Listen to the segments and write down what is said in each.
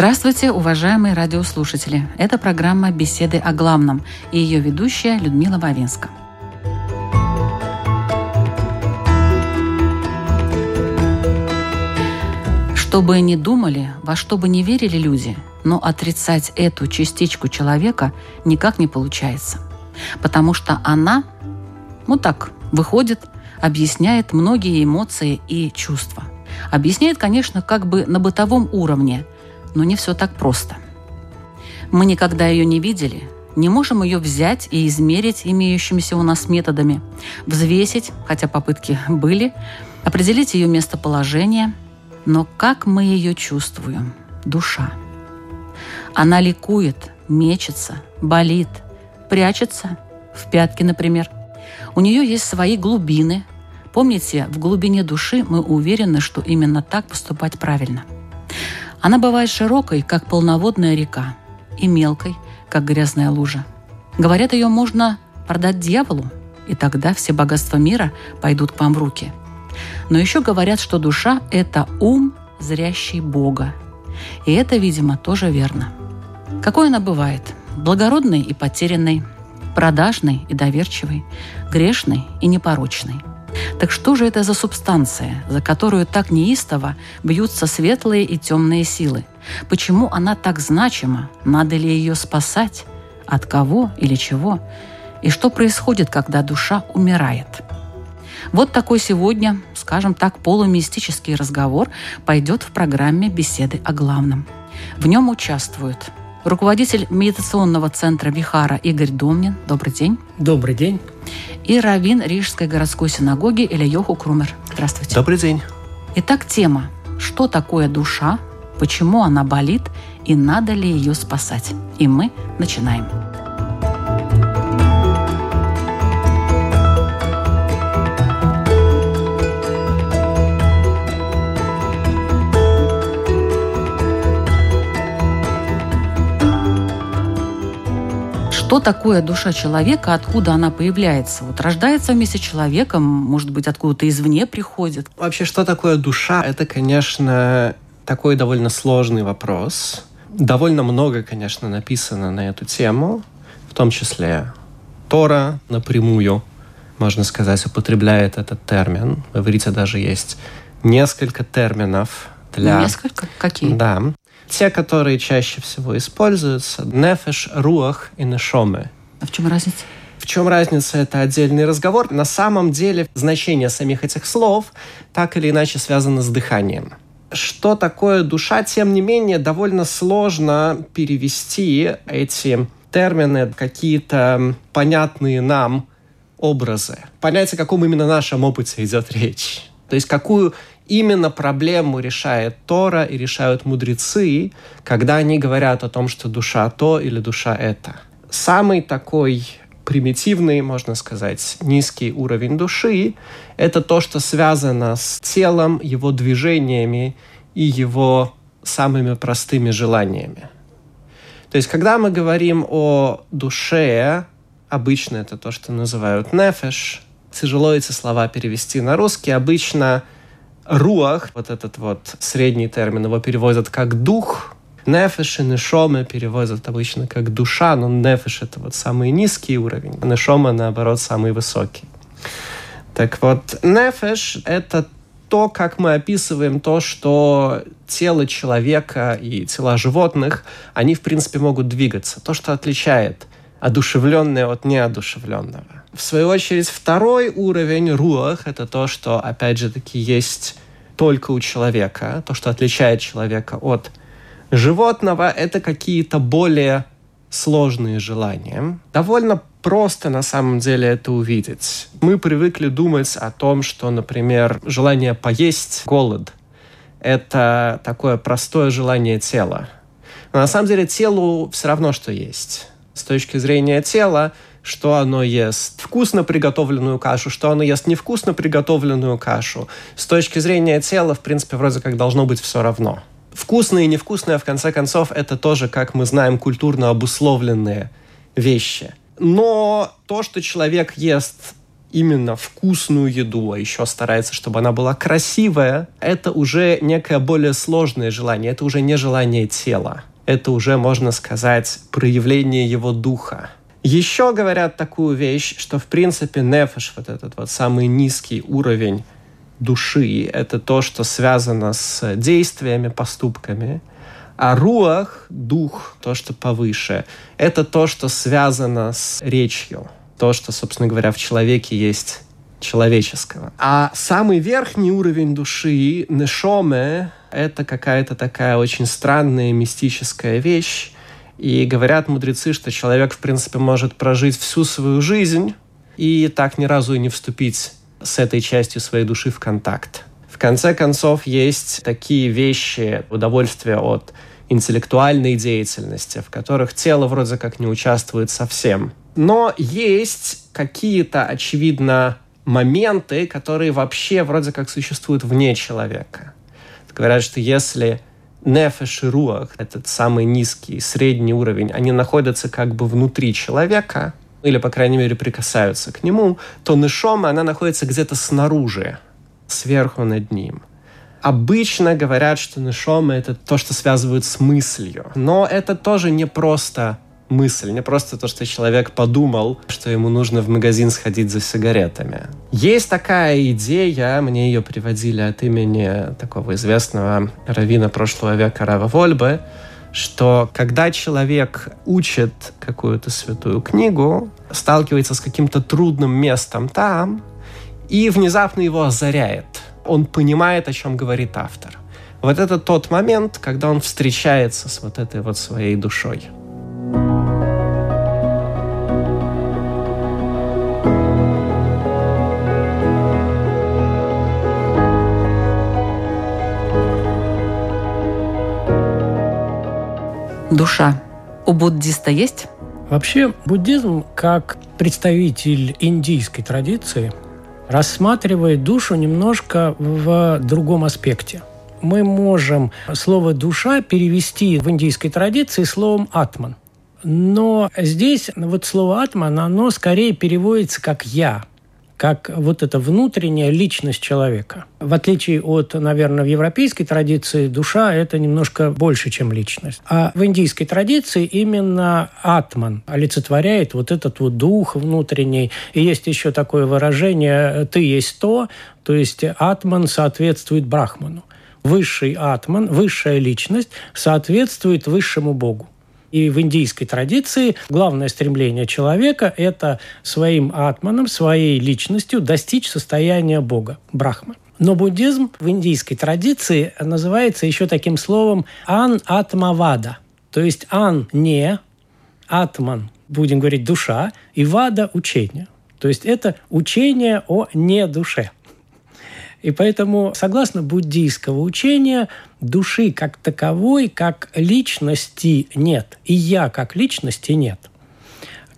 Здравствуйте, уважаемые радиослушатели! Это программа «Беседы о главном» и ее ведущая Людмила Вавинска. Что бы ни думали, во что бы ни верили люди, но отрицать эту частичку человека никак не получается. Потому что она, ну так, выходит, объясняет многие эмоции и чувства. Объясняет, конечно, как бы на бытовом уровне – но не все так просто. Мы никогда ее не видели, не можем ее взять и измерить имеющимися у нас методами, взвесить, хотя попытки были, определить ее местоположение, но как мы ее чувствуем? Душа. Она ликует, мечется, болит, прячется, в пятки, например. У нее есть свои глубины. Помните, в глубине души мы уверены, что именно так поступать правильно – она бывает широкой, как полноводная река, и мелкой, как грязная лужа. Говорят, ее можно продать дьяволу, и тогда все богатства мира пойдут к вам в руки. Но еще говорят, что душа – это ум, зрящий Бога. И это, видимо, тоже верно. Какой она бывает? Благородной и потерянной, продажной и доверчивой, грешной и непорочной. Так что же это за субстанция, за которую так неистово бьются светлые и темные силы? Почему она так значима? Надо ли ее спасать? От кого или чего? И что происходит, когда душа умирает? Вот такой сегодня, скажем так, полумистический разговор пойдет в программе «Беседы о главном». В нем участвуют руководитель медитационного центра Вихара Игорь Домнин. Добрый день. Добрый день. И раввин Рижской городской синагоги Ильяху Крумер. Здравствуйте. Добрый день. Итак, тема «Что такое душа?», почему она болит и надо ли ее спасать. И мы начинаем. Что такое душа человека, откуда она появляется? Вот рождается вместе с человеком, может быть, откуда-то извне приходит. Вообще, что такое душа? Это, конечно, такой довольно сложный вопрос. Довольно много, конечно, написано на эту тему, в том числе Тора напрямую, можно сказать, употребляет этот термин. В иврите даже есть несколько терминов для... Несколько? Какие? Да те, которые чаще всего используются, нефеш, руах и нешомы. А в чем разница? В чем разница, это отдельный разговор. На самом деле значение самих этих слов так или иначе связано с дыханием. Что такое душа, тем не менее, довольно сложно перевести эти термины, какие-то понятные нам образы. Понять, о каком именно нашем опыте идет речь. То есть какую именно проблему решает Тора и решают мудрецы, когда они говорят о том, что душа то или душа это. Самый такой примитивный, можно сказать, низкий уровень души – это то, что связано с телом, его движениями и его самыми простыми желаниями. То есть, когда мы говорим о душе, обычно это то, что называют нефеш, тяжело эти слова перевести на русский, обычно – руах, вот этот вот средний термин, его переводят как дух. Нефеш и нешома переводят обычно как душа, но нефеш это вот самый низкий уровень, а нешома, наоборот, самый высокий. Так вот, нефеш — это то, как мы описываем то, что тело человека и тела животных, они, в принципе, могут двигаться. То, что отличает одушевленное от неодушевленного. В свою очередь, второй уровень руах — это то, что, опять же таки, есть только у человека. То, что отличает человека от животного, это какие-то более сложные желания. Довольно просто на самом деле это увидеть. Мы привыкли думать о том, что, например, желание поесть, голод – это такое простое желание тела. Но на самом деле телу все равно, что есть. С точки зрения тела, что оно ест вкусно приготовленную кашу, что оно ест невкусно приготовленную кашу. С точки зрения тела, в принципе, вроде как должно быть все равно. Вкусное и невкусное, в конце концов, это тоже, как мы знаем, культурно обусловленные вещи. Но то, что человек ест именно вкусную еду, а еще старается, чтобы она была красивая, это уже некое более сложное желание, это уже не желание тела. Это уже, можно сказать, проявление его духа. Еще говорят такую вещь, что в принципе нефеш, вот этот вот самый низкий уровень души, это то, что связано с действиями, поступками. А руах, дух, то, что повыше, это то, что связано с речью. То, что, собственно говоря, в человеке есть человеческого. А самый верхний уровень души, нешоме, это какая-то такая очень странная мистическая вещь. И говорят мудрецы, что человек, в принципе, может прожить всю свою жизнь и так ни разу и не вступить с этой частью своей души в контакт. В конце концов, есть такие вещи, удовольствия от интеллектуальной деятельности, в которых тело вроде как не участвует совсем. Но есть какие-то, очевидно, моменты, которые вообще вроде как существуют вне человека. Говорят, что если нефеш и руах, этот самый низкий, средний уровень, они находятся как бы внутри человека, или, по крайней мере, прикасаются к нему, то нишома, она находится где-то снаружи, сверху над ним. Обычно говорят, что нишома — это то, что связывают с мыслью. Но это тоже не просто мысль, не просто то, что человек подумал, что ему нужно в магазин сходить за сигаретами. Есть такая идея, мне ее приводили от имени такого известного равина прошлого века Рава Вольбы, что когда человек учит какую-то святую книгу, сталкивается с каким-то трудным местом там, и внезапно его озаряет. Он понимает, о чем говорит автор. Вот это тот момент, когда он встречается с вот этой вот своей душой. Душа у буддиста есть? Вообще буддизм, как представитель индийской традиции, рассматривает душу немножко в другом аспекте. Мы можем слово «душа» перевести в индийской традиции словом «атман». Но здесь вот слово «атман», оно скорее переводится как «я», как вот эта внутренняя личность человека. В отличие от, наверное, в европейской традиции, душа – это немножко больше, чем личность. А в индийской традиции именно атман олицетворяет вот этот вот дух внутренний. И есть еще такое выражение «ты есть то», то есть атман соответствует брахману. Высший атман, высшая личность соответствует высшему богу. И в индийской традиции главное стремление человека – это своим атманом, своей личностью достичь состояния Бога, брахмы. Но буддизм в индийской традиции называется еще таким словом ан-атмавада. То есть ан – не, атман – будем говорить душа, и вада – учение. То есть это учение о не душе – и поэтому, согласно буддийского учения, души как таковой, как личности нет. И я как личности нет.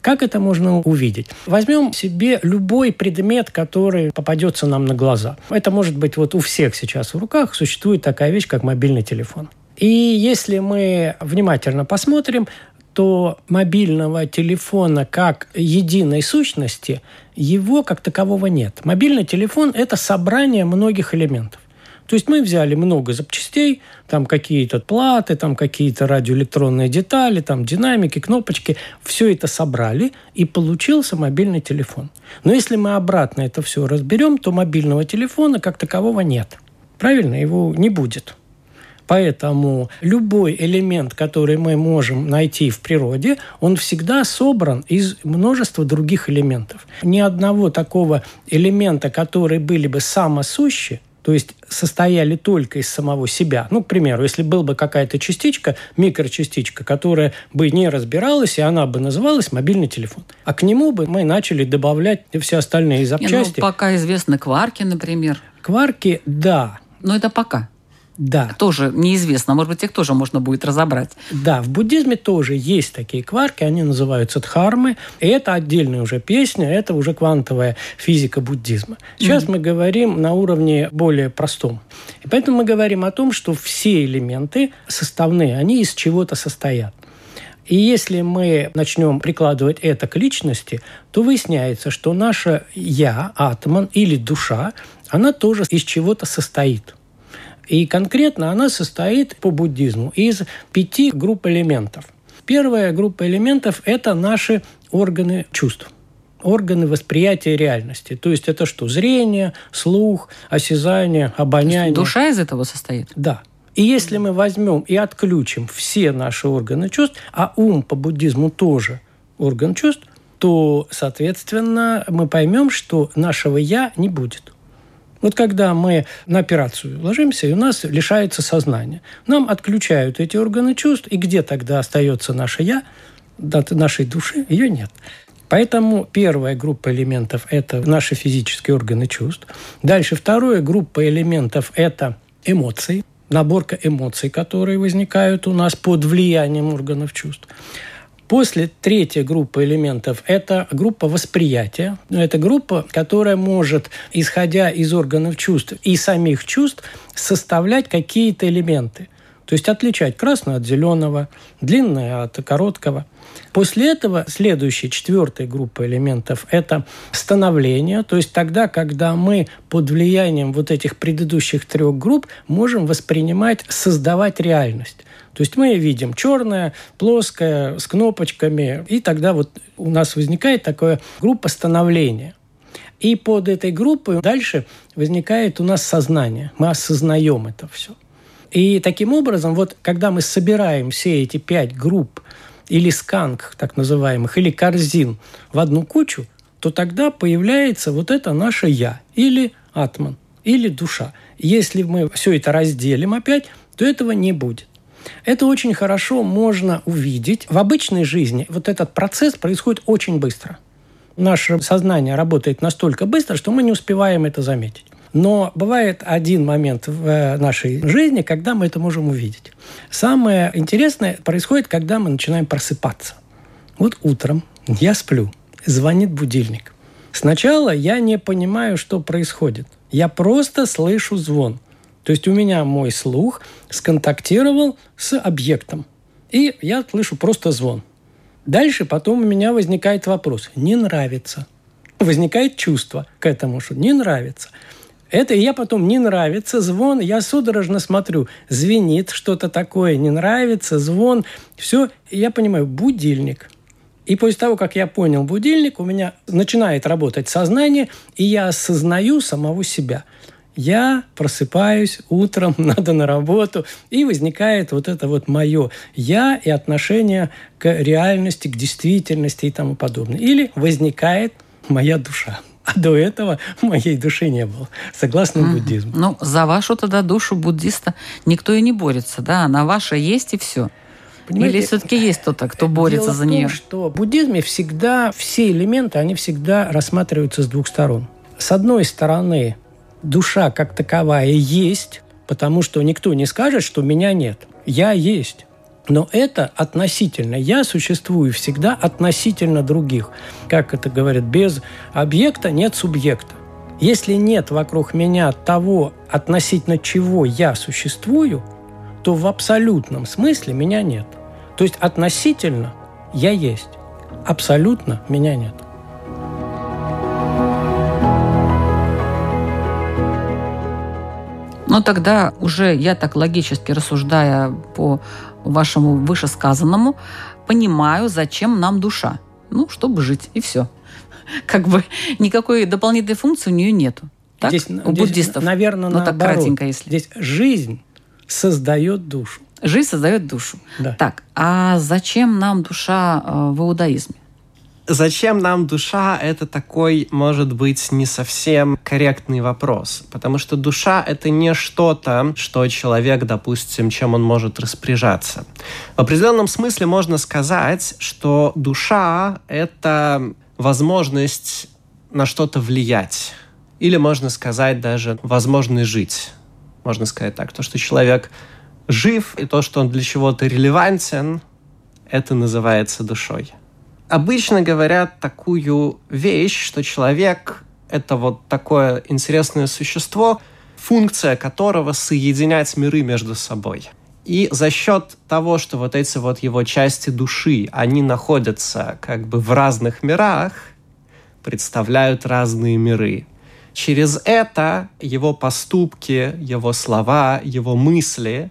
Как это можно увидеть? Возьмем себе любой предмет, который попадется нам на глаза. Это может быть вот у всех сейчас в руках существует такая вещь, как мобильный телефон. И если мы внимательно посмотрим, то мобильного телефона как единой сущности его как такового нет. Мобильный телефон – это собрание многих элементов. То есть мы взяли много запчастей, там какие-то платы, там какие-то радиоэлектронные детали, там динамики, кнопочки. Все это собрали, и получился мобильный телефон. Но если мы обратно это все разберем, то мобильного телефона как такового нет. Правильно? Его не будет. Поэтому любой элемент, который мы можем найти в природе, он всегда собран из множества других элементов. Ни одного такого элемента, который были бы самосущи, то есть состояли только из самого себя. Ну, к примеру, если была бы какая-то частичка, микрочастичка, которая бы не разбиралась, и она бы называлась мобильный телефон. А к нему бы мы начали добавлять все остальные запчасти. Не, ну, пока известны кварки, например. Кварки, да. Но это пока. Да. Тоже неизвестно. Может быть, их тоже можно будет разобрать. Да, в буддизме тоже есть такие кварки, они называются дхармы. И это отдельная уже песня, это уже квантовая физика буддизма. Сейчас mm-hmm. мы говорим на уровне более простом. И поэтому мы говорим о том, что все элементы составные, они из чего-то состоят. И если мы начнем прикладывать это к личности, то выясняется, что наше «я», атман или душа, она тоже из чего-то состоит – и конкретно она состоит по буддизму из пяти групп элементов. Первая группа элементов – это наши органы чувств органы восприятия реальности. То есть это что? Зрение, слух, осязание, обоняние. Душа из этого состоит? Да. И если мы возьмем и отключим все наши органы чувств, а ум по буддизму тоже орган чувств, то, соответственно, мы поймем, что нашего «я» не будет. Вот когда мы на операцию ложимся, и у нас лишается сознания, нам отключают эти органы чувств, и где тогда остается наше «я», нашей души, ее нет. Поэтому первая группа элементов – это наши физические органы чувств. Дальше вторая группа элементов – это эмоции, наборка эмоций, которые возникают у нас под влиянием органов чувств. После третьей группы элементов – это группа восприятия. Это группа, которая может, исходя из органов чувств и самих чувств, составлять какие-то элементы. То есть отличать красное от зеленого, длинное от короткого. После этого следующая, четвертая группа элементов – это становление, то есть тогда, когда мы под влиянием вот этих предыдущих трех групп можем воспринимать, создавать реальность. То есть мы видим черное, плоское, с кнопочками, и тогда вот у нас возникает такая группа становления. И под этой группой дальше возникает у нас сознание. Мы осознаем это все. И таким образом, вот когда мы собираем все эти пять групп или сканг, так называемых, или корзин в одну кучу, то тогда появляется вот это наше «я» или «атман», или душа. Если мы все это разделим опять, то этого не будет. Это очень хорошо можно увидеть. В обычной жизни вот этот процесс происходит очень быстро. Наше сознание работает настолько быстро, что мы не успеваем это заметить. Но бывает один момент в э, нашей жизни, когда мы это можем увидеть. Самое интересное происходит, когда мы начинаем просыпаться. Вот утром я сплю, звонит будильник. Сначала я не понимаю, что происходит. Я просто слышу звон – то есть у меня мой слух сконтактировал с объектом. И я слышу просто звон. Дальше потом у меня возникает вопрос. Не нравится. Возникает чувство к этому, что не нравится. Это я потом не нравится, звон, я судорожно смотрю, звенит что-то такое, не нравится, звон, все, я понимаю, будильник. И после того, как я понял будильник, у меня начинает работать сознание, и я осознаю самого себя – я просыпаюсь утром, надо на работу, и возникает вот это вот мое «я» и отношение к реальности, к действительности и тому подобное. Или возникает моя душа. А до этого моей души не было, согласно mm. буддизму. Ну, за вашу тогда душу буддиста никто и не борется, да? Она ваша есть и все. Понимаете, Или все-таки есть кто-то, кто борется дело за нее? том, что в буддизме всегда все элементы, они всегда рассматриваются с двух сторон. С одной стороны, душа как таковая есть, потому что никто не скажет, что меня нет. Я есть. Но это относительно. Я существую всегда относительно других. Как это говорят, без объекта нет субъекта. Если нет вокруг меня того, относительно чего я существую, то в абсолютном смысле меня нет. То есть относительно я есть. Абсолютно меня нет. Но тогда уже я так логически рассуждая по вашему вышесказанному, понимаю, зачем нам душа. Ну, чтобы жить, и все. Как бы никакой дополнительной функции у нее нету. Так? Здесь, у здесь, буддистов. Наверное, ну, так кратенько, если. Здесь жизнь создает душу. Жизнь создает душу. Да. Так, а зачем нам душа э, в иудаизме? Зачем нам душа? Это такой, может быть, не совсем корректный вопрос. Потому что душа — это не что-то, что человек, допустим, чем он может распоряжаться. В определенном смысле можно сказать, что душа — это возможность на что-то влиять. Или можно сказать даже возможность жить. Можно сказать так, то, что человек жив, и то, что он для чего-то релевантен, это называется душой. Обычно говорят такую вещь, что человек — это вот такое интересное существо, функция которого соединять миры между собой. И за счет того, что вот эти вот его части души, они находятся как бы в разных мирах, представляют разные миры. Через это его поступки, его слова, его мысли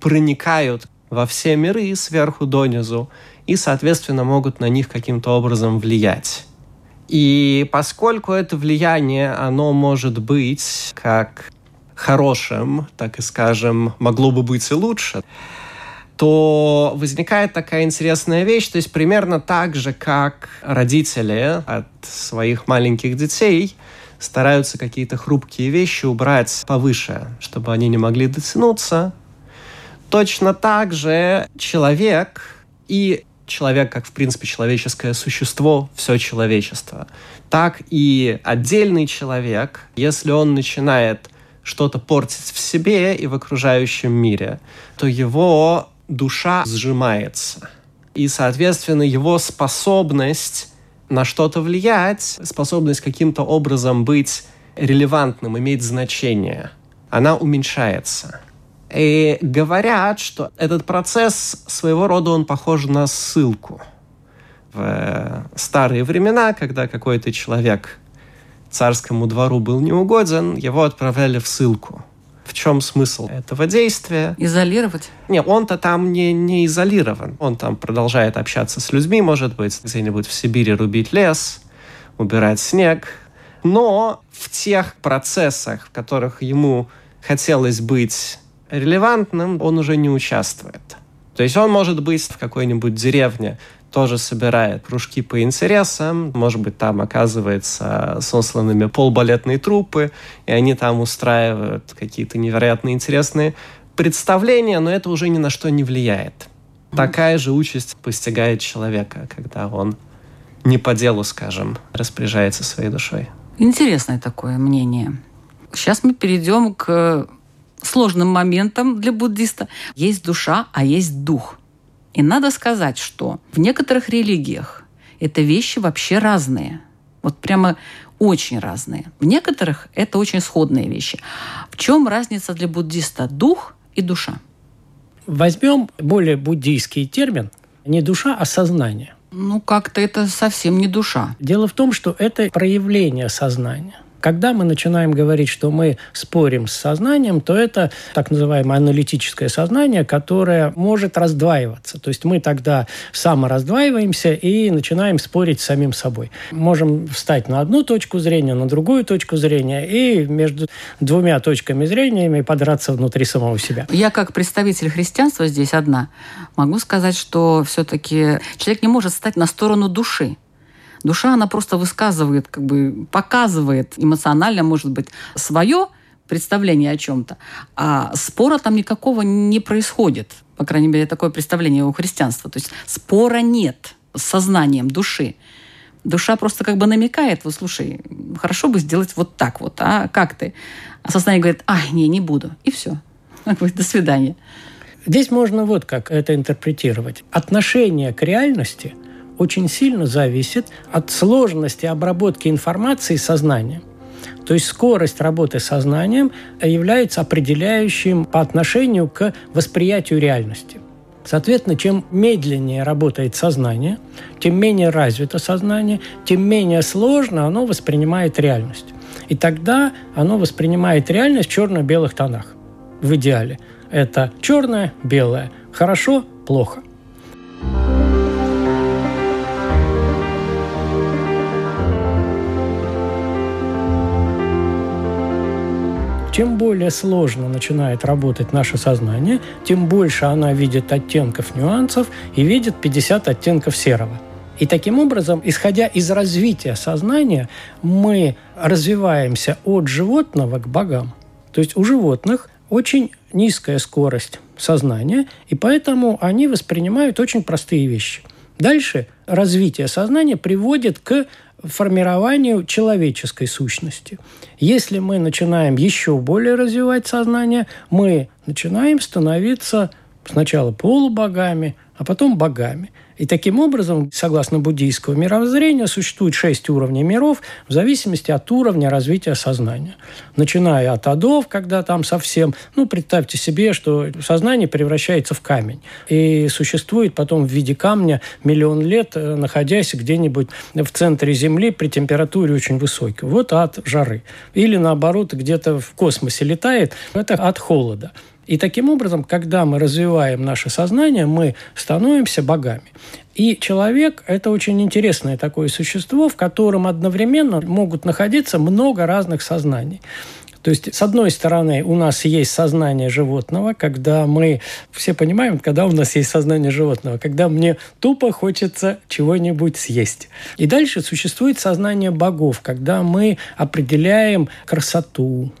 проникают во все миры сверху донизу и, соответственно, могут на них каким-то образом влиять. И поскольку это влияние, оно может быть как хорошим, так и скажем, могло бы быть и лучше, то возникает такая интересная вещь, то есть примерно так же, как родители от своих маленьких детей стараются какие-то хрупкие вещи убрать повыше, чтобы они не могли дотянуться. Точно так же человек и человек как, в принципе, человеческое существо, все человечество, так и отдельный человек, если он начинает что-то портить в себе и в окружающем мире, то его душа сжимается. И, соответственно, его способность на что-то влиять, способность каким-то образом быть релевантным, иметь значение, она уменьшается. И говорят, что этот процесс своего рода он похож на ссылку. В старые времена, когда какой-то человек царскому двору был неугоден, его отправляли в ссылку. В чем смысл этого действия? Изолировать? Нет, он-то там не, не изолирован. Он там продолжает общаться с людьми, может быть, где-нибудь в Сибири рубить лес, убирать снег. Но в тех процессах, в которых ему хотелось быть релевантным, он уже не участвует. То есть он может быть в какой-нибудь деревне, тоже собирает кружки по интересам. Может быть, там оказывается сосланными полбалетные трупы, и они там устраивают какие-то невероятно интересные представления, но это уже ни на что не влияет. Такая же участь постигает человека, когда он не по делу, скажем, распоряжается своей душой. Интересное такое мнение. Сейчас мы перейдем к сложным моментам для буддиста. Есть душа, а есть дух – и надо сказать, что в некоторых религиях это вещи вообще разные. Вот прямо очень разные. В некоторых это очень сходные вещи. В чем разница для буддиста дух и душа? Возьмем более буддийский термин не душа, а сознание. Ну, как-то это совсем не душа. Дело в том, что это проявление сознания. Когда мы начинаем говорить, что мы спорим с сознанием, то это так называемое аналитическое сознание, которое может раздваиваться. То есть мы тогда самораздваиваемся и начинаем спорить с самим собой. Можем встать на одну точку зрения, на другую точку зрения и между двумя точками зрения подраться внутри самого себя. Я как представитель христианства здесь одна могу сказать, что все-таки человек не может стать на сторону души. Душа, она просто высказывает, как бы показывает эмоционально, может быть, свое представление о чем-то. А спора там никакого не происходит. По крайней мере, такое представление у христианства. То есть спора нет с сознанием души. Душа просто как бы намекает, вот слушай, хорошо бы сделать вот так вот, а как ты? А сознание говорит, ай, не, не буду. И все. До свидания. Здесь можно вот как это интерпретировать. Отношение к реальности – очень сильно зависит от сложности обработки информации сознанием. То есть скорость работы сознанием является определяющим по отношению к восприятию реальности. Соответственно, чем медленнее работает сознание, тем менее развито сознание, тем менее сложно оно воспринимает реальность. И тогда оно воспринимает реальность в черно-белых тонах. В идеале. Это черное, белое. Хорошо, плохо. Чем более сложно начинает работать наше сознание, тем больше она видит оттенков нюансов и видит 50 оттенков серого. И таким образом, исходя из развития сознания, мы развиваемся от животного к богам. То есть у животных очень низкая скорость сознания, и поэтому они воспринимают очень простые вещи. Дальше развитие сознания приводит к формированию человеческой сущности. Если мы начинаем еще более развивать сознание, мы начинаем становиться сначала полубогами, а потом богами – и таким образом, согласно буддийского мировоззрения, существует шесть уровней миров в зависимости от уровня развития сознания. Начиная от адов, когда там совсем, ну, представьте себе, что сознание превращается в камень и существует потом в виде камня миллион лет, э, находясь где-нибудь в центре Земли при температуре очень высокой. Вот от жары. Или наоборот, где-то в космосе летает, это от холода. И таким образом, когда мы развиваем наше сознание, мы становимся богами. И человек – это очень интересное такое существо, в котором одновременно могут находиться много разных сознаний. То есть, с одной стороны, у нас есть сознание животного, когда мы все понимаем, когда у нас есть сознание животного, когда мне тупо хочется чего-нибудь съесть. И дальше существует сознание богов, когда мы определяем красоту,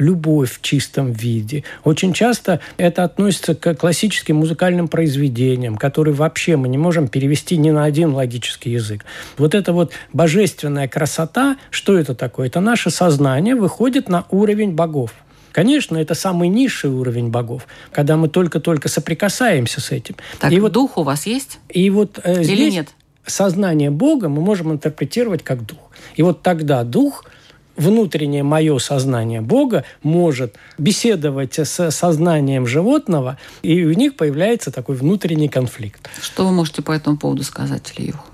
любовь в чистом виде. Очень часто это относится к классическим музыкальным произведениям, которые вообще мы не можем перевести ни на один логический язык. Вот эта вот божественная красота, что это такое? Это наше сознание выходит на уровень богов. Конечно, это самый низший уровень богов, когда мы только-только соприкасаемся с этим. Так, и вот дух у вас есть? И вот э, Или здесь нет? сознание Бога мы можем интерпретировать как дух. И вот тогда дух – внутреннее мое сознание Бога может беседовать с сознанием животного, и у них появляется такой внутренний конфликт. Что вы можете по этому поводу сказать, Ильюх?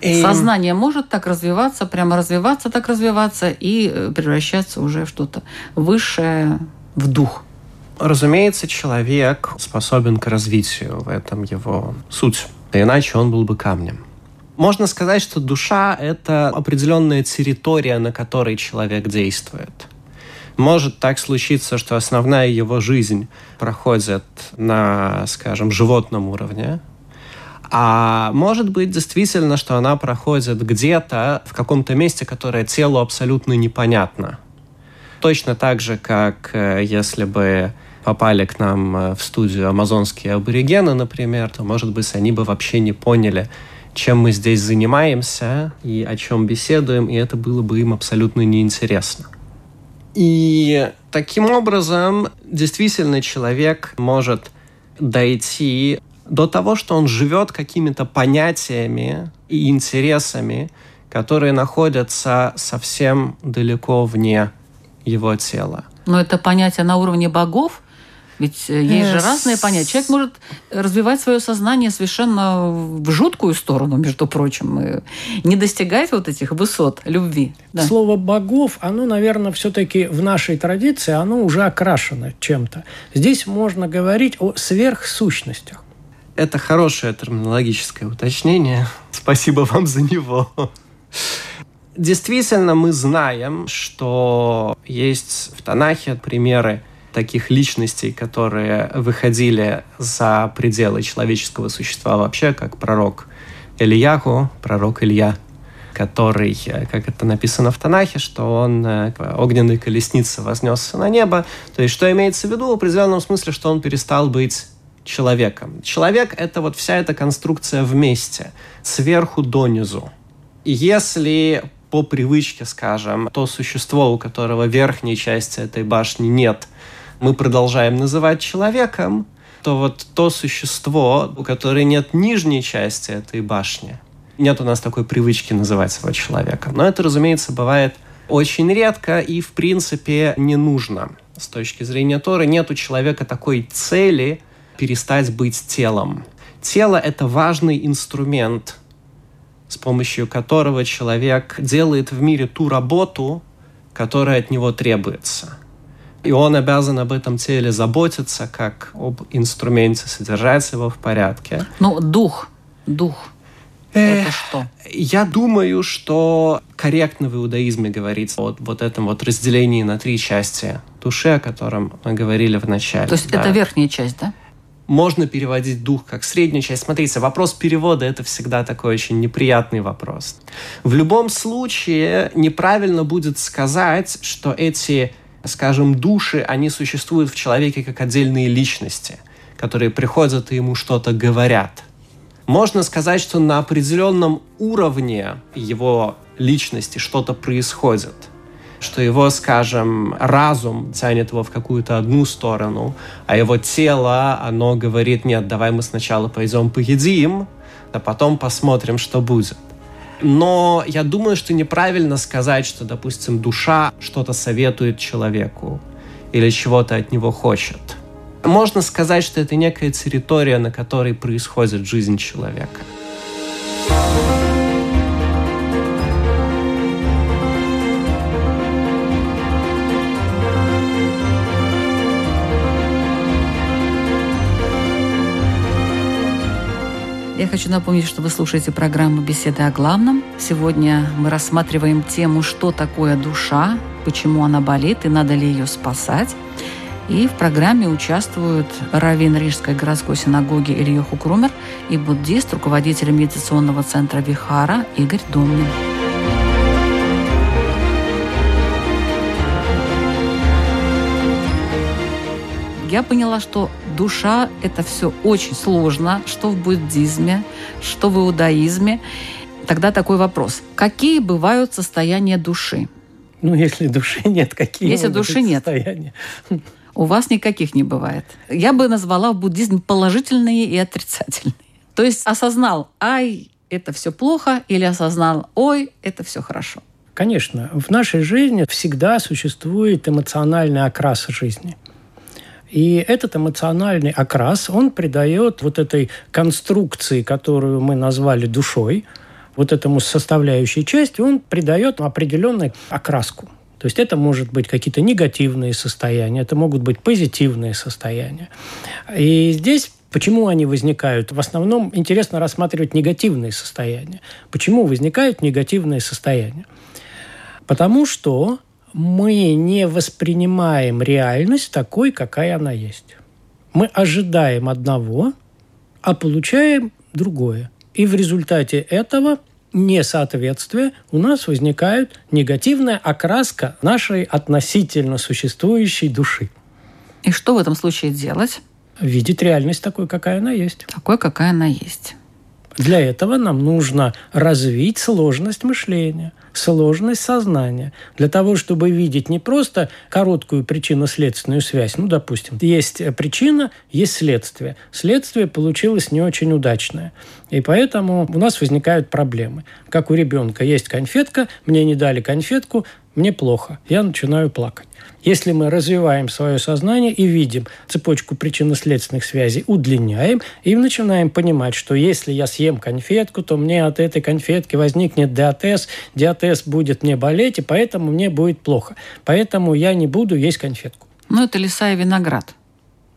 Эм... Сознание может так развиваться, прямо развиваться, так развиваться и э, превращаться уже в что-то высшее, в дух. Разумеется, человек способен к развитию, в этом его суть. Иначе он был бы камнем. Можно сказать, что душа — это определенная территория, на которой человек действует. Может так случиться, что основная его жизнь проходит на, скажем, животном уровне, а может быть действительно, что она проходит где-то в каком-то месте, которое телу абсолютно непонятно. Точно так же, как э, если бы попали к нам э, в студию амазонские аборигены, например, то, может быть, они бы вообще не поняли, чем мы здесь занимаемся и о чем беседуем, и это было бы им абсолютно неинтересно. И таким образом, действительно, человек может дойти до того, что он живет какими-то понятиями и интересами, которые находятся совсем далеко вне его тела. Но это понятие на уровне богов ведь э, есть же разные понятия. Человек может развивать свое сознание совершенно в жуткую сторону, между прочим, и не достигать вот этих высот любви. Да. Слово богов, оно, наверное, все-таки в нашей традиции, оно уже окрашено чем-то. Здесь можно говорить о сверхсущностях. Это хорошее терминологическое уточнение. Спасибо вам за него. Действительно, мы знаем, что есть в Танахе примеры таких личностей, которые выходили за пределы человеческого существа вообще, как пророк Ильяху, пророк Илья, который, э, как это написано в Танахе, что он э, огненной колесницы вознесся на небо. То есть, что имеется в виду в определенном смысле, что он перестал быть человеком. Человек — это вот вся эта конструкция вместе, сверху донизу. И если по привычке, скажем, то существо, у которого верхней части этой башни нет, мы продолжаем называть человеком, то вот то существо, у которого нет нижней части этой башни, нет у нас такой привычки называть его человеком. Но это, разумеется, бывает очень редко и, в принципе, не нужно. С точки зрения Торы нет у человека такой цели перестать быть телом. Тело — это важный инструмент, с помощью которого человек делает в мире ту работу, которая от него требуется – и он обязан об этом теле заботиться, как об инструменте, содержать его в порядке. Ну, дух, дух. Это что? Я думаю, что корректно в иудаизме говорится о вот этом вот разделении на три части души, о котором мы говорили в начале. То есть да. это верхняя часть, да? можно переводить дух как среднюю часть. Смотрите, вопрос перевода – это всегда такой очень неприятный вопрос. В любом случае, неправильно будет сказать, что эти, скажем, души, они существуют в человеке как отдельные личности, которые приходят и ему что-то говорят. Можно сказать, что на определенном уровне его личности что-то происходит – что его, скажем, разум тянет его в какую-то одну сторону, а его тело, оно говорит, нет, давай мы сначала пойдем поедим, а потом посмотрим, что будет. Но я думаю, что неправильно сказать, что, допустим, душа что-то советует человеку или чего-то от него хочет. Можно сказать, что это некая территория, на которой происходит жизнь человека. Я хочу напомнить, что вы слушаете программу «Беседы о главном». Сегодня мы рассматриваем тему «Что такое душа?», почему она болит и надо ли ее спасать. И в программе участвуют раввин Рижской городской синагоги Ильёху Крумер и буддист, руководитель медитационного центра Вихара Игорь Домнин. я поняла, что душа – это все очень сложно, что в буддизме, что в иудаизме. Тогда такой вопрос. Какие бывают состояния души? Ну, если души нет, какие Если души нет. состояния? У вас никаких не бывает. Я бы назвала в буддизме положительные и отрицательные. То есть осознал, ай, это все плохо, или осознал, ой, это все хорошо. Конечно, в нашей жизни всегда существует эмоциональный окрас жизни – и этот эмоциональный окрас, он придает вот этой конструкции, которую мы назвали душой, вот этому составляющей части, он придает определенную окраску. То есть это может быть какие-то негативные состояния, это могут быть позитивные состояния. И здесь Почему они возникают? В основном интересно рассматривать негативные состояния. Почему возникают негативные состояния? Потому что мы не воспринимаем реальность такой, какая она есть. Мы ожидаем одного, а получаем другое. И в результате этого несоответствия у нас возникает негативная окраска нашей относительно существующей души. И что в этом случае делать? Видеть реальность такой, какая она есть. Такой, какая она есть. Для этого нам нужно развить сложность мышления – сложность сознания. Для того, чтобы видеть не просто короткую причинно-следственную связь, ну, допустим, есть причина, есть следствие. Следствие получилось не очень удачное. И поэтому у нас возникают проблемы. Как у ребенка есть конфетка, мне не дали конфетку, мне плохо, я начинаю плакать. Если мы развиваем свое сознание и видим цепочку причинно-следственных связей, удлиняем и начинаем понимать, что если я съем конфетку, то мне от этой конфетки возникнет диатез, диатез будет мне болеть, и поэтому мне будет плохо. Поэтому я не буду есть конфетку. Ну, это лиса и виноград.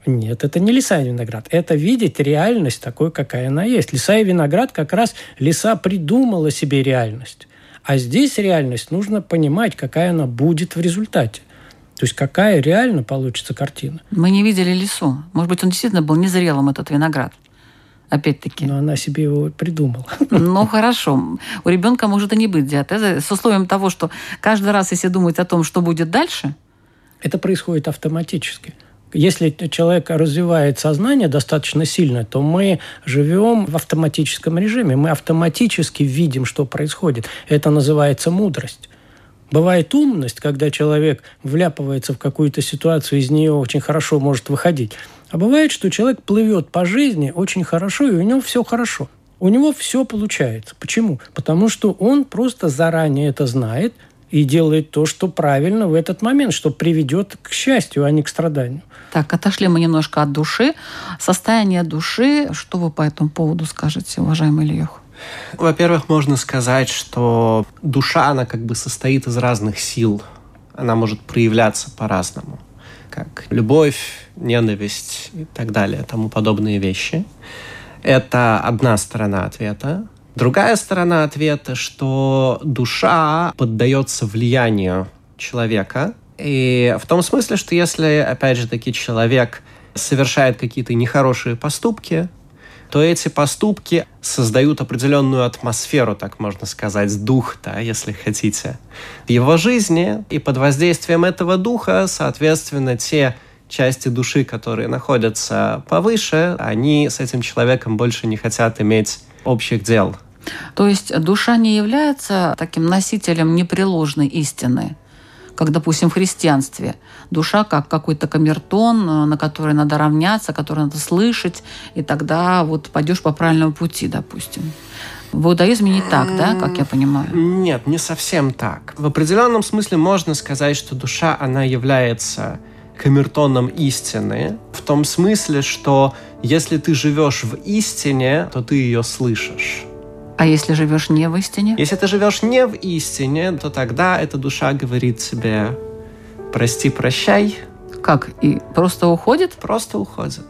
Нет, это не лиса и виноград. Это видеть реальность такой, какая она есть. Лиса и виноград как раз лиса придумала себе реальность. А здесь реальность нужно понимать, какая она будет в результате. То есть какая реально получится картина. Мы не видели лесу. Может быть, он действительно был незрелым, этот виноград. Опять-таки. Но она себе его придумала. Ну, хорошо. У ребенка может и не быть диатеза. С условием того, что каждый раз, если думать о том, что будет дальше... Это происходит автоматически. Если человек развивает сознание достаточно сильно, то мы живем в автоматическом режиме. Мы автоматически видим, что происходит. Это называется мудрость. Бывает умность, когда человек вляпывается в какую-то ситуацию, из нее очень хорошо может выходить. А бывает, что человек плывет по жизни очень хорошо, и у него все хорошо. У него все получается. Почему? Потому что он просто заранее это знает и делает то, что правильно в этот момент, что приведет к счастью, а не к страданию. Так, отошли мы немножко от души. Состояние души, что вы по этому поводу скажете, уважаемый Ильёх? Во-первых, можно сказать, что душа, она как бы состоит из разных сил. Она может проявляться по-разному. Как любовь, ненависть и так далее, тому подобные вещи. Это одна сторона ответа. Другая сторона ответа, что душа поддается влиянию человека. И в том смысле, что если, опять же таки, человек совершает какие-то нехорошие поступки, то эти поступки создают определенную атмосферу, так можно сказать, дух, да, если хотите, в его жизни. И под воздействием этого духа, соответственно, те части души, которые находятся повыше, они с этим человеком больше не хотят иметь общих дел. То есть душа не является таким носителем непреложной истины, как, допустим, в христианстве. Душа как какой-то камертон, э, на который надо равняться, который надо слышать, и тогда вот пойдешь по правильному пути, допустим. В иудаизме не так, да, как я понимаю? Нет, не совсем так. В определенном смысле можно сказать, что душа, она является камертоном истины, в том смысле, что если ты живешь в истине, то ты ее слышишь. А если живешь не в истине? Если ты живешь не в истине, то тогда эта душа говорит тебе «прости, прощай». Как? И просто уходит? Просто уходит.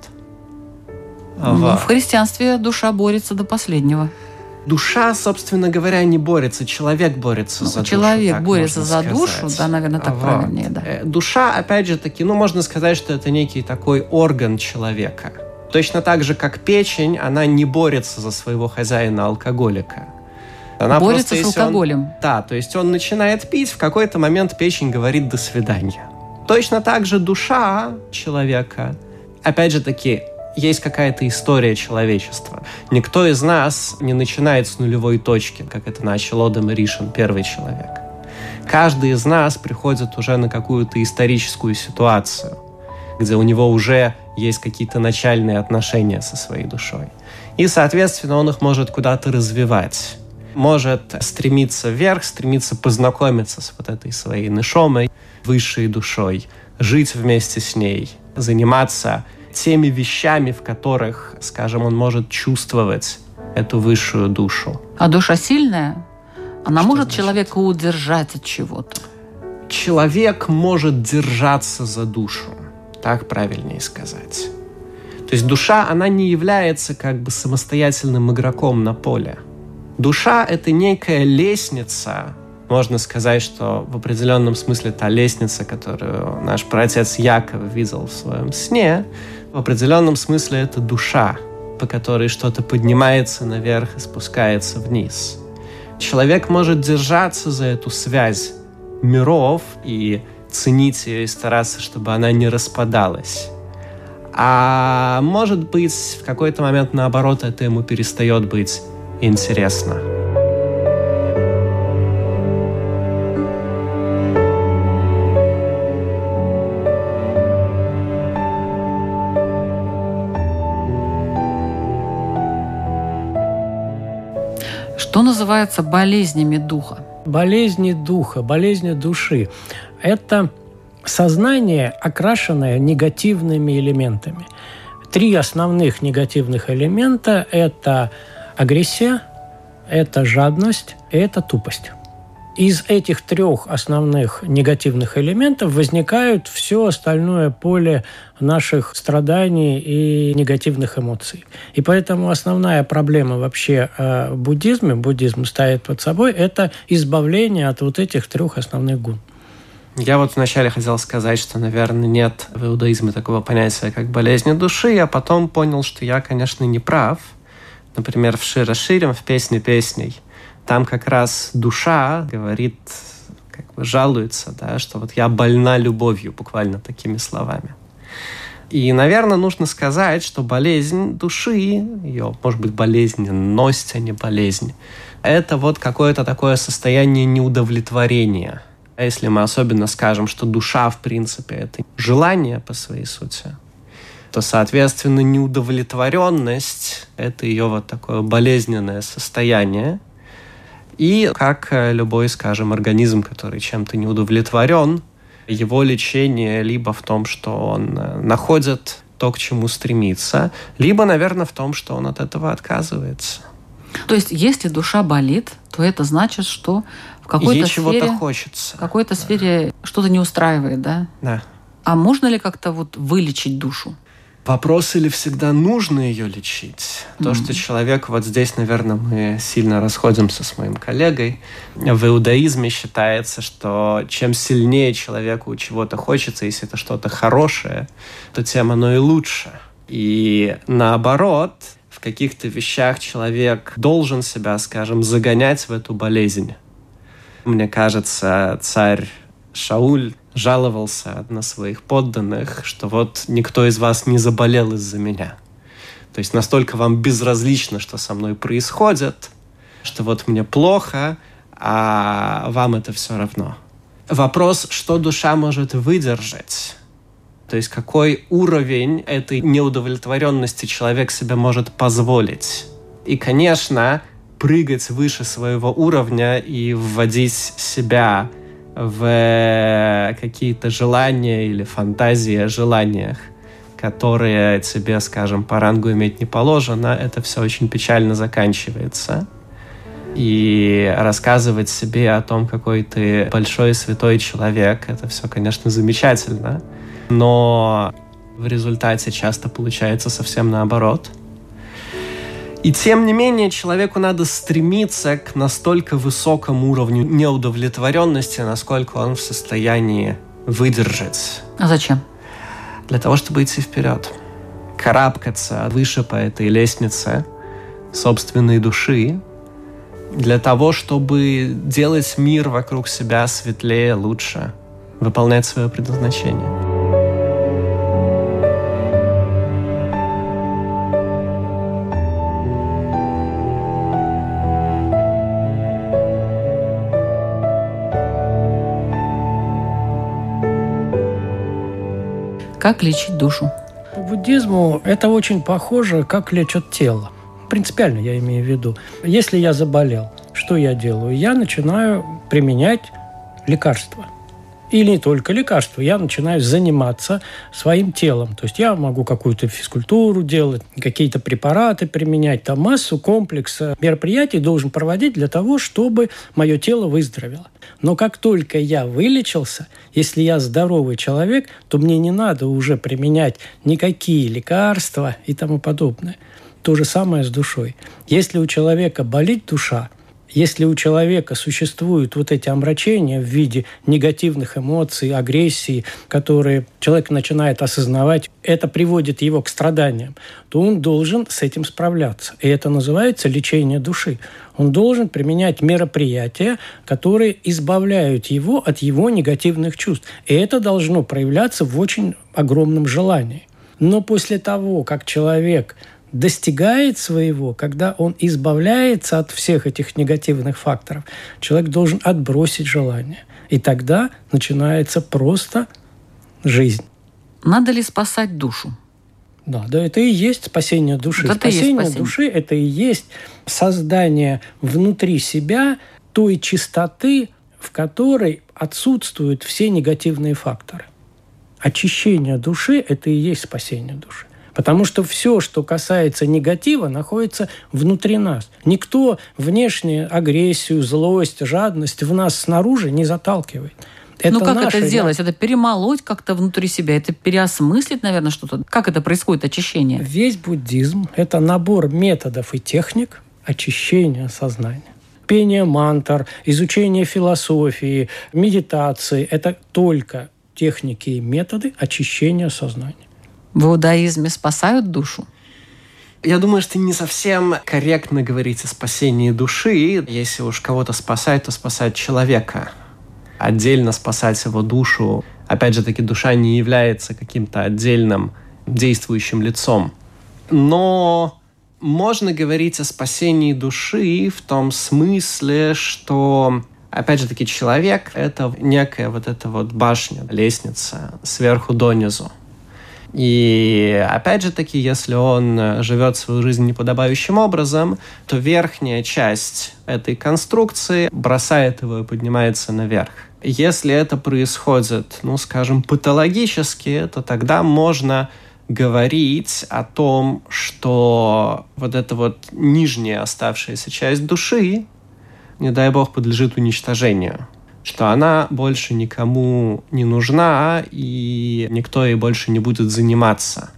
Ну, в христианстве душа борется до последнего. Душа, собственно говоря, не борется, человек борется ну, за человек душу. Человек борется за сказать. душу, да, наверное, так вот. правильнее, да. Э, душа, опять же таки, ну, можно сказать, что это некий такой орган человека – Точно так же, как печень, она не борется за своего хозяина-алкоголика. Она борется просто, с алкоголем. Он, да, то есть он начинает пить, в какой-то момент печень говорит «до свидания». Точно так же душа человека, опять же таки, есть какая-то история человечества. Никто из нас не начинает с нулевой точки, как это начал Одам Ришин, первый человек. Каждый из нас приходит уже на какую-то историческую ситуацию, где у него уже есть какие-то начальные отношения со своей душой. И, соответственно, он их может куда-то развивать. Может стремиться вверх, стремиться познакомиться с вот этой своей нишомой, высшей душой, жить вместе с ней, заниматься теми вещами, в которых, скажем, он может чувствовать эту высшую душу. А душа сильная? Она Что может значит? человека удержать от чего-то? Человек может держаться за душу. Так правильнее сказать. То есть душа, она не является как бы самостоятельным игроком на поле. Душа — это некая лестница, можно сказать, что в определенном смысле та лестница, которую наш праотец Яков видел в своем сне, в определенном смысле это душа, по которой что-то поднимается наверх и спускается вниз. Человек может держаться за эту связь миров и ценить ее и стараться, чтобы она не распадалась. А может быть, в какой-то момент, наоборот, это ему перестает быть интересно. Что называется болезнями духа? Болезни духа, болезни души это сознание, окрашенное негативными элементами. Три основных негативных элемента – это агрессия, это жадность и это тупость. Из этих трех основных негативных элементов возникают все остальное поле наших страданий и негативных эмоций. И поэтому основная проблема вообще в буддизме, буддизм ставит под собой, это избавление от вот этих трех основных гун. Я вот вначале хотел сказать, что, наверное, нет в иудаизме такого понятия, как болезнь души, а потом понял, что я, конечно, не прав. Например, в Широ Ширим, в «Песне песней», там как раз душа говорит, как бы жалуется, да, что вот я больна любовью, буквально такими словами. И, наверное, нужно сказать, что болезнь души, ее, может быть, болезненность, а не болезнь, это вот какое-то такое состояние неудовлетворения – а если мы особенно скажем, что душа, в принципе, это желание по своей сути, то, соответственно, неудовлетворенность – это ее вот такое болезненное состояние. И как э, любой, скажем, организм, который чем-то не удовлетворен, его лечение либо в том, что он э, находит то, к чему стремится, либо, наверное, в том, что он от этого отказывается. То есть, если душа болит, то это значит, что какой-то чего-то хочется. В какой-то сфере что-то не устраивает, да? Да. А можно ли как-то вот вылечить душу? Вопрос, или всегда нужно ее лечить? Mm-hmm. То, что человек, вот здесь, наверное, мы сильно расходимся с моим коллегой. В иудаизме считается, что чем сильнее человеку чего-то хочется, если это что-то хорошее, то тем оно и лучше. И наоборот, в каких-то вещах человек должен себя, скажем, загонять в эту болезнь. Мне кажется, царь Шауль жаловался на своих подданных, что вот никто из вас не заболел из-за меня. То есть настолько вам безразлично, что со мной происходит, что вот мне плохо, а вам это все равно. Вопрос, что душа может выдержать. То есть какой уровень этой неудовлетворенности человек себе может позволить. И, конечно, прыгать выше своего уровня и вводить себя в какие-то желания или фантазии о желаниях, которые тебе, скажем, по рангу иметь не положено, это все очень печально заканчивается. И рассказывать себе о том, какой ты большой святой человек, это все, конечно, замечательно. Но в результате часто получается совсем наоборот – и тем не менее, человеку надо стремиться к настолько высокому уровню неудовлетворенности, насколько он в состоянии выдержать. А зачем? Для того, чтобы идти вперед. Карабкаться выше по этой лестнице собственной души, для того, чтобы делать мир вокруг себя светлее, лучше, выполнять свое предназначение. Как лечить душу? По буддизму это очень похоже, как лечат тело. Принципиально я имею в виду. Если я заболел, что я делаю? Я начинаю применять лекарства – или не только лекарства, я начинаю заниматься своим телом. То есть я могу какую-то физкультуру делать, какие-то препараты применять, там массу комплекса мероприятий должен проводить для того, чтобы мое тело выздоровело. Но как только я вылечился, если я здоровый человек, то мне не надо уже применять никакие лекарства и тому подобное. То же самое с душой. Если у человека болит душа, если у человека существуют вот эти омрачения в виде негативных эмоций, агрессии, которые человек начинает осознавать, это приводит его к страданиям, то он должен с этим справляться. И это называется лечение души. Он должен применять мероприятия, которые избавляют его от его негативных чувств. И это должно проявляться в очень огромном желании. Но после того, как человек достигает своего, когда он избавляется от всех этих негативных факторов, человек должен отбросить желание. И тогда начинается просто жизнь. Надо ли спасать душу? Да, да, это и есть спасение души. Вот спасение, спасение души – это и есть создание внутри себя той чистоты, в которой отсутствуют все негативные факторы. Очищение души – это и есть спасение души. Потому что все, что касается негатива, находится внутри нас. Никто внешнюю агрессию, злость, жадность в нас снаружи не заталкивает. Это ну как это сделать? Я... Это перемолоть как-то внутри себя, это переосмыслить, наверное, что-то. Как это происходит, очищение? Весь буддизм – это набор методов и техник очищения сознания пение мантр, изучение философии, медитации – это только техники и методы очищения сознания в иудаизме спасают душу? Я думаю, что не совсем корректно говорить о спасении души. Если уж кого-то спасать, то спасать человека. Отдельно спасать его душу. Опять же таки, душа не является каким-то отдельным действующим лицом. Но можно говорить о спасении души в том смысле, что Опять же таки, человек — это некая вот эта вот башня, лестница сверху донизу. И опять же таки, если он э, живет свою жизнь неподобающим образом, то верхняя часть этой конструкции бросает его и поднимается наверх. Если это происходит, ну, скажем, патологически, то тогда можно говорить о том, что вот эта вот нижняя оставшаяся часть души, не дай бог, подлежит уничтожению что она больше никому не нужна, и никто ей больше не будет заниматься.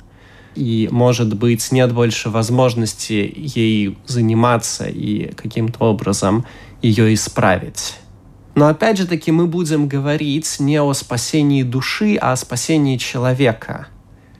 и, может быть, нет больше возможности ей заниматься и каким-то образом ее исправить. Но опять же таки мы будем говорить не о спасении души, а о спасении человека,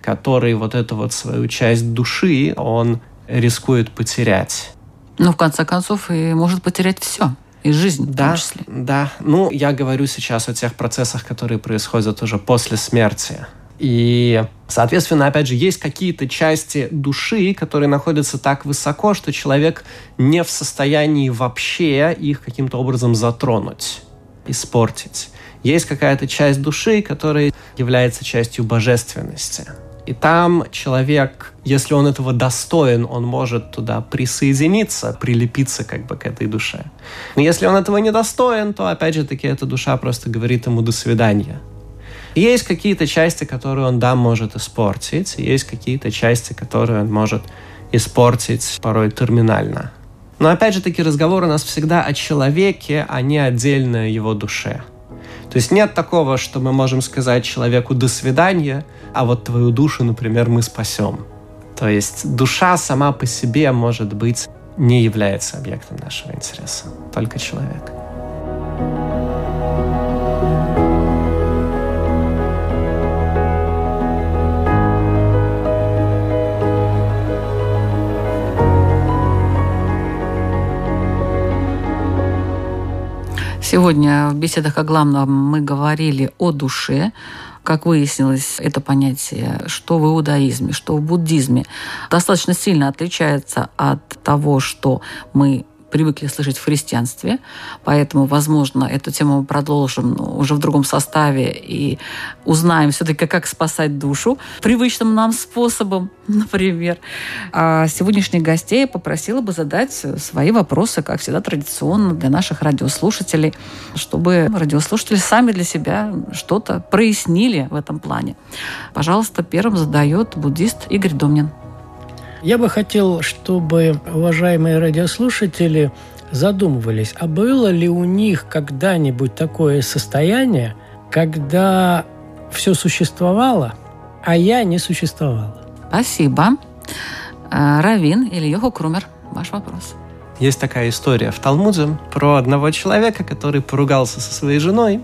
который вот эту вот свою часть души, он рискует потерять. Ну, в конце концов, и может потерять все. И жизнь да, в том числе. Да, ну, я говорю сейчас о тех процессах, которые происходят уже после смерти. И, соответственно, опять же, есть какие-то части души, которые находятся так высоко, что человек не в состоянии вообще их каким-то образом затронуть, испортить. Есть какая-то часть души, которая является частью божественности. И там человек, если он этого достоин, он может туда присоединиться, прилепиться как бы к этой душе. Но если он этого не достоин, то опять же таки эта душа просто говорит ему «до свидания». есть какие-то части, которые он, да, может испортить, есть какие-то части, которые он может испортить порой терминально. Но опять же таки разговор у нас всегда о человеке, а не отдельно его душе. То есть нет такого, что мы можем сказать человеку «до свидания», а вот твою душу, например, мы спасем. То есть душа сама по себе, может быть, не является объектом нашего интереса, только человек. Сегодня в беседах о главном мы говорили о душе, как выяснилось, это понятие, что в иудаизме, что в буддизме, достаточно сильно отличается от того, что мы привыкли слышать в христианстве. Поэтому, возможно, эту тему мы продолжим ну, уже в другом составе и узнаем все-таки, как спасать душу привычным нам способом, например. А сегодняшних гостей я попросила бы задать свои вопросы, как всегда, традиционно для наших радиослушателей, чтобы радиослушатели сами для себя что-то прояснили в этом плане. Пожалуйста, первым задает буддист Игорь Домнин. Я бы хотел, чтобы уважаемые радиослушатели задумывались, а было ли у них когда-нибудь такое состояние, когда все существовало, а я не существовала? Спасибо. Э, Равин или Йохо Крумер, ваш вопрос. Есть такая история в Талмуде про одного человека, который поругался со своей женой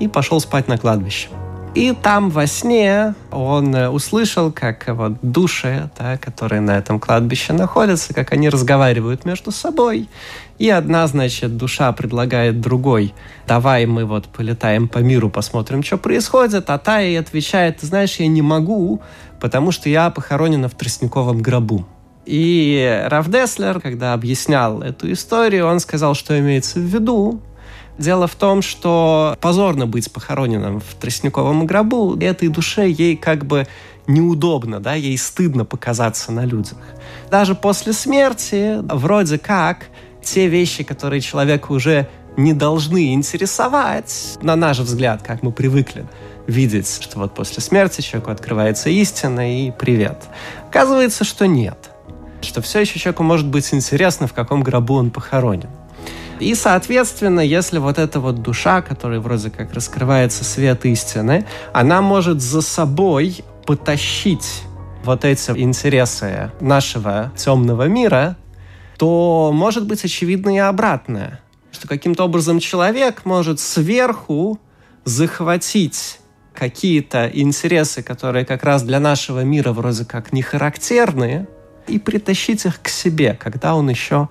и пошел спать на кладбище. И там во сне он э, услышал, как вот души, да, которые на этом кладбище находятся, как они разговаривают между собой. И одна, значит, душа предлагает другой, давай мы вот полетаем по миру, посмотрим, что происходит. А та ей отвечает, знаешь, я не могу, потому что я похоронена в тростниковом гробу. И Раф Деслер, когда объяснял эту историю, он сказал, что имеется в виду, Дело в том, что позорно быть похороненным в тростниковом гробу, этой душе ей как бы неудобно, да, ей стыдно показаться на людях. Даже после смерти, вроде как, те вещи, которые человека уже не должны интересовать, на наш взгляд, как мы привыкли видеть, что вот после смерти человеку открывается истина и привет. Оказывается, что нет. Что все еще человеку может быть интересно, в каком гробу он похоронен. И, соответственно, если вот эта вот душа, которая вроде как раскрывается свет истины, она может за собой потащить вот эти интересы нашего темного мира, то может быть очевидно и обратное. Что каким-то образом человек может сверху захватить какие-то интересы, которые как раз для нашего мира вроде как не характерны, и притащить их к себе, когда он еще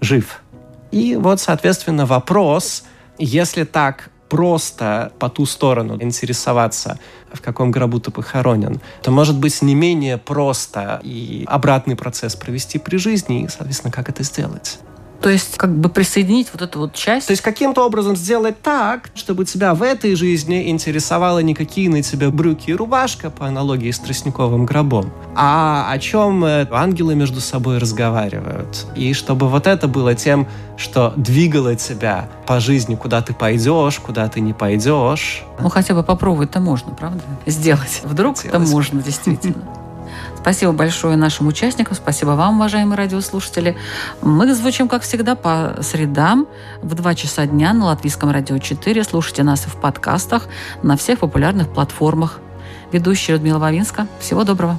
жив. И вот, соответственно, вопрос, если так просто по ту сторону интересоваться, в каком гробу ты похоронен, то может быть не менее просто и обратный процесс провести при жизни, и, соответственно, как это сделать. То есть как бы присоединить вот эту вот часть. То есть каким-то образом сделать так, чтобы тебя в этой жизни интересовало не какие на тебе брюки и рубашка, по аналогии с тростниковым гробом, а о чем э, ангелы между собой разговаривают. И чтобы вот это было тем, что двигало тебя по жизни, куда ты пойдешь, куда ты не пойдешь. Ну, хотя бы попробовать-то можно, правда? Сделать. Вдруг это можно, действительно. Спасибо большое нашим участникам, спасибо вам, уважаемые радиослушатели. Мы звучим, как всегда, по средам в 2 часа дня на Латвийском радио 4. Слушайте нас и в подкастах на всех популярных платформах. Ведущая Людмила Вавинска. Всего доброго.